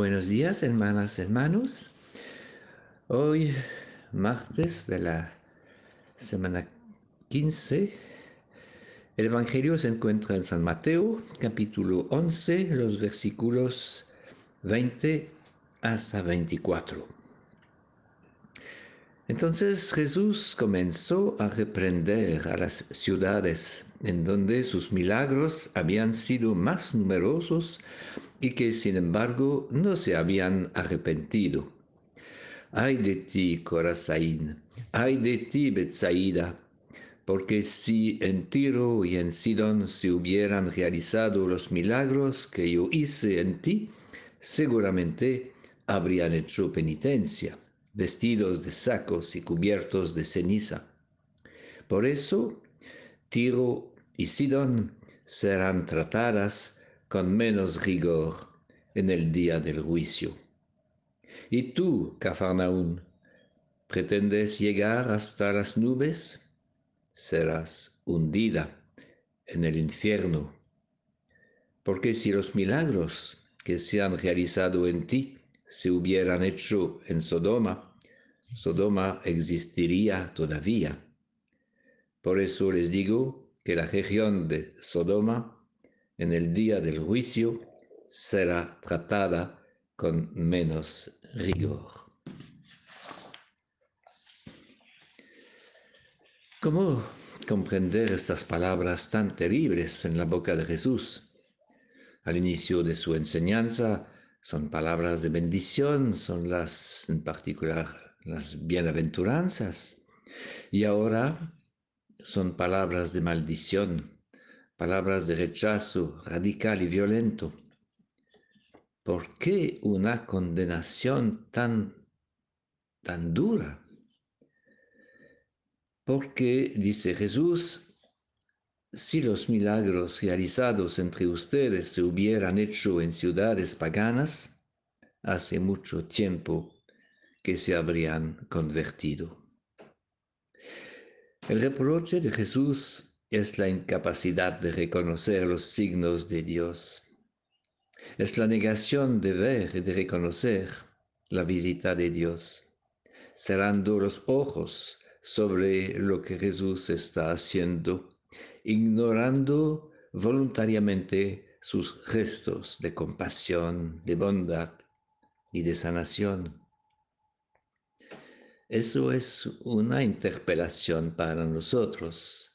Buenos días, hermanas, hermanos. Hoy, martes de la semana 15, el Evangelio se encuentra en San Mateo, capítulo 11, los versículos 20 hasta 24. Entonces Jesús comenzó a reprender a las ciudades en donde sus milagros habían sido más numerosos y que sin embargo no se habían arrepentido. Ay de ti, Corazaín, ay de ti, Betsaida, porque si en Tiro y en Sidón se hubieran realizado los milagros que yo hice en ti, seguramente habrían hecho penitencia, vestidos de sacos y cubiertos de ceniza. Por eso, Tiro y Sidón serán tratadas con menos rigor en el día del juicio. Y tú, Cafarnaún, pretendes llegar hasta las nubes, serás hundida en el infierno. Porque si los milagros que se han realizado en ti se hubieran hecho en Sodoma, Sodoma existiría todavía. Por eso les digo que la región de Sodoma en el día del juicio será tratada con menos rigor. ¿Cómo comprender estas palabras tan terribles en la boca de Jesús? Al inicio de su enseñanza son palabras de bendición, son las, en particular, las bienaventuranzas, y ahora son palabras de maldición, palabras de rechazo radical y violento. ¿Por qué una condenación tan, tan dura? Porque, dice Jesús, si los milagros realizados entre ustedes se hubieran hecho en ciudades paganas, hace mucho tiempo que se habrían convertido. El reproche de Jesús es la incapacidad de reconocer los signos de Dios. Es la negación de ver y de reconocer la visita de Dios, cerrando los ojos sobre lo que Jesús está haciendo, ignorando voluntariamente sus gestos de compasión, de bondad y de sanación. Eso es una interpelación para nosotros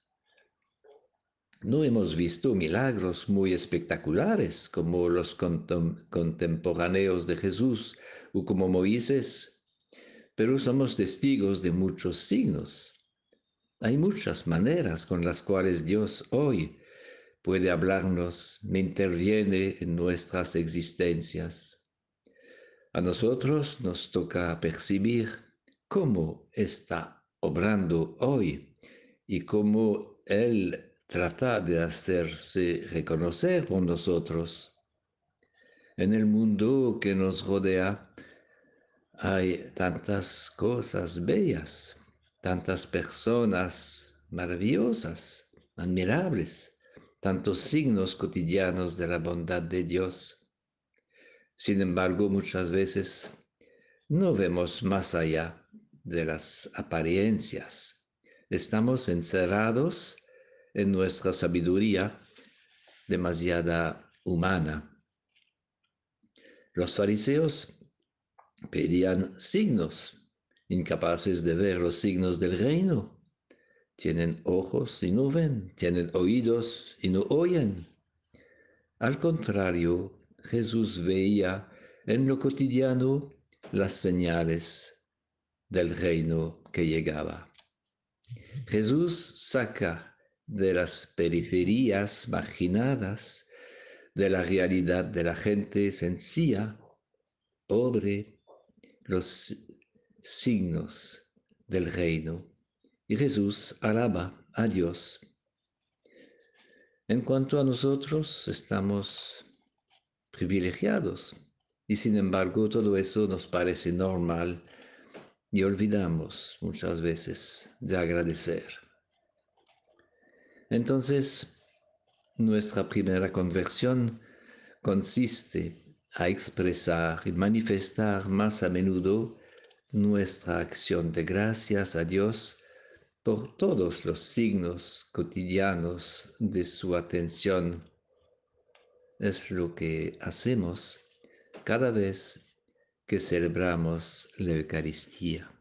no hemos visto milagros muy espectaculares como los contemporáneos de Jesús o como Moisés, pero somos testigos de muchos signos. Hay muchas maneras con las cuales Dios hoy puede hablarnos, interviene en nuestras existencias. A nosotros nos toca percibir cómo está obrando hoy y cómo Él trata de hacerse reconocer por nosotros. En el mundo que nos rodea hay tantas cosas bellas, tantas personas maravillosas, admirables, tantos signos cotidianos de la bondad de Dios. Sin embargo, muchas veces no vemos más allá de las apariencias. Estamos encerrados en nuestra sabiduría demasiada humana. Los fariseos pedían signos, incapaces de ver los signos del reino. Tienen ojos y no ven, tienen oídos y no oyen. Al contrario, Jesús veía en lo cotidiano las señales del reino que llegaba. Jesús saca de las periferias marginadas de la realidad de la gente sencilla, pobre, los signos del reino. Y Jesús alaba a Dios. En cuanto a nosotros, estamos privilegiados y sin embargo todo eso nos parece normal y olvidamos muchas veces de agradecer. Entonces, nuestra primera conversión consiste a expresar y manifestar más a menudo nuestra acción de gracias a Dios por todos los signos cotidianos de su atención. Es lo que hacemos cada vez que celebramos la Eucaristía.